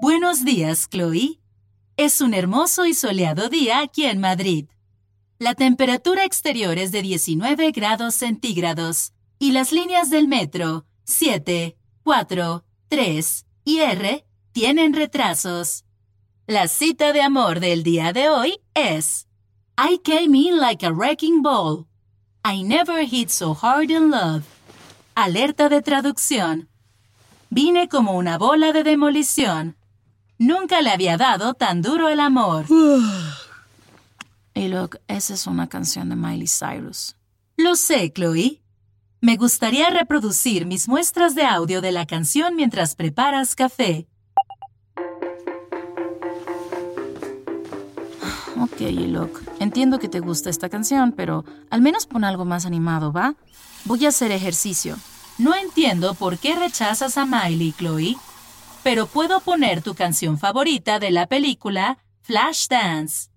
Buenos días, Chloe. Es un hermoso y soleado día aquí en Madrid. La temperatura exterior es de 19 grados centígrados y las líneas del metro 7, 4, 3 y R tienen retrasos. La cita de amor del día de hoy es I came in like a wrecking ball. I never hit so hard in love. Alerta de traducción. Vine como una bola de demolición. Nunca le había dado tan duro el amor. Y look, esa es una canción de Miley Cyrus. Lo sé, Chloe. Me gustaría reproducir mis muestras de audio de la canción mientras preparas café. Ok, look, entiendo que te gusta esta canción, pero al menos pon algo más animado, ¿va? Voy a hacer ejercicio. No entiendo por qué rechazas a Miley, Chloe, pero puedo poner tu canción favorita de la película Flashdance.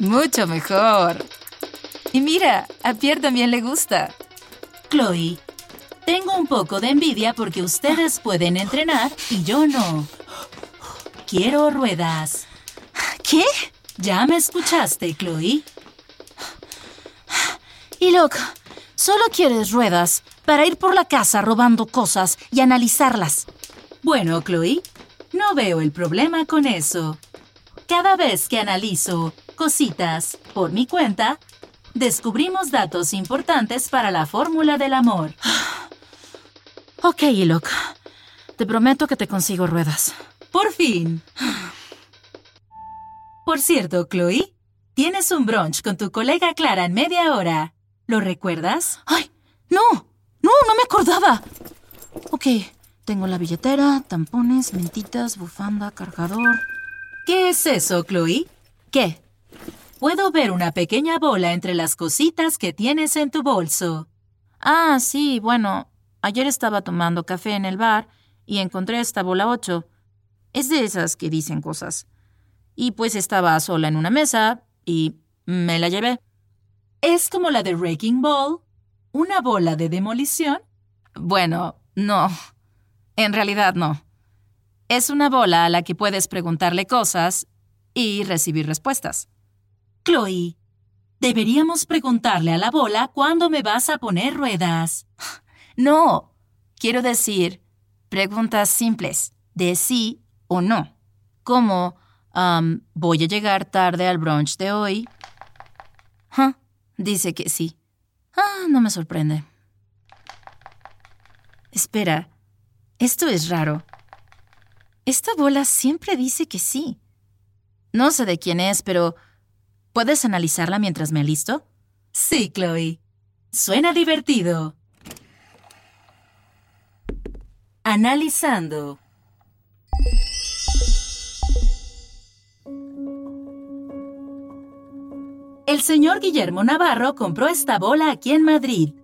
Mucho mejor. Y mira, a Pierre también le gusta. Chloe, tengo un poco de envidia porque ustedes pueden entrenar y yo no. Quiero ruedas. ¿Qué? ¿Ya me escuchaste, Chloe? Y look, solo quieres ruedas para ir por la casa robando cosas y analizarlas. Bueno, Chloe, no veo el problema con eso. Cada vez que analizo cositas por mi cuenta, descubrimos datos importantes para la fórmula del amor. Ok, look, te prometo que te consigo ruedas. Por fin. Por cierto, Chloe, tienes un brunch con tu colega Clara en media hora. ¿Lo recuerdas? ¡Ay! ¡No! ¡No! ¡No me acordaba! Ok, tengo la billetera, tampones, mentitas, bufanda, cargador. ¿Qué es eso, Chloe? ¿Qué? Puedo ver una pequeña bola entre las cositas que tienes en tu bolso. Ah, sí, bueno, ayer estaba tomando café en el bar y encontré esta bola 8. Es de esas que dicen cosas. Y pues estaba sola en una mesa y me la llevé. ¿Es como la de Wrecking Ball? ¿Una bola de demolición? Bueno, no. En realidad no. Es una bola a la que puedes preguntarle cosas y recibir respuestas. Chloe, deberíamos preguntarle a la bola cuándo me vas a poner ruedas. No, quiero decir preguntas simples, de sí o no. Como, um, ¿voy a llegar tarde al brunch de hoy? Dice que sí. Ah, no me sorprende. Espera, esto es raro. Esta bola siempre dice que sí. No sé de quién es, pero ¿puedes analizarla mientras me alisto? Sí, Chloe. Suena divertido. Analizando. El señor Guillermo Navarro compró esta bola aquí en Madrid.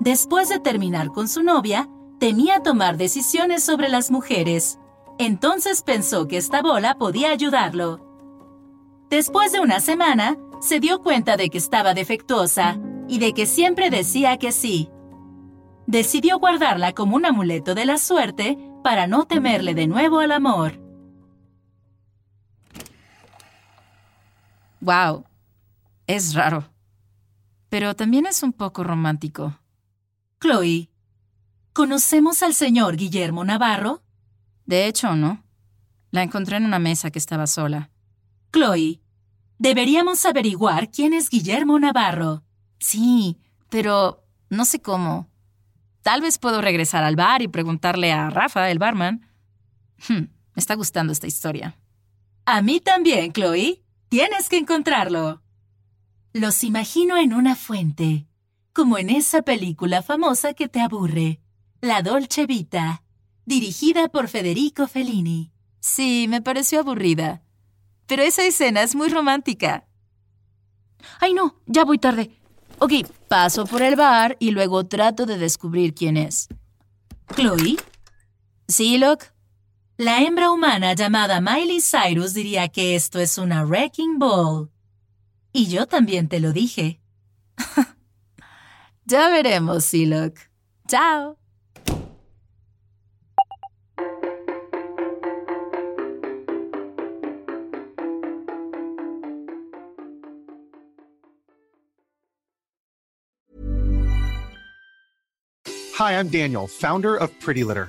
Después de terminar con su novia, temía tomar decisiones sobre las mujeres. Entonces pensó que esta bola podía ayudarlo. Después de una semana, se dio cuenta de que estaba defectuosa y de que siempre decía que sí. Decidió guardarla como un amuleto de la suerte para no temerle de nuevo al amor. Wow, es raro. Pero también es un poco romántico. Chloe, ¿conocemos al señor Guillermo Navarro? De hecho, no. La encontré en una mesa que estaba sola. Chloe, deberíamos averiguar quién es Guillermo Navarro. Sí, pero no sé cómo. Tal vez puedo regresar al bar y preguntarle a Rafa, el barman. Hmm, me está gustando esta historia. A mí también, Chloe. Tienes que encontrarlo. Los imagino en una fuente, como en esa película famosa que te aburre, La Dolce Vita, dirigida por Federico Fellini. Sí, me pareció aburrida. Pero esa escena es muy romántica. Ay, no, ya voy tarde. Ok, paso por el bar y luego trato de descubrir quién es. ¿Chloe? ¿Sí, Locke? La hembra humana llamada Miley Cyrus diría que esto es una wrecking ball. Y yo también te lo dije. ya veremos, Silok. Chao. Hi, I'm Daniel, founder of Pretty Litter.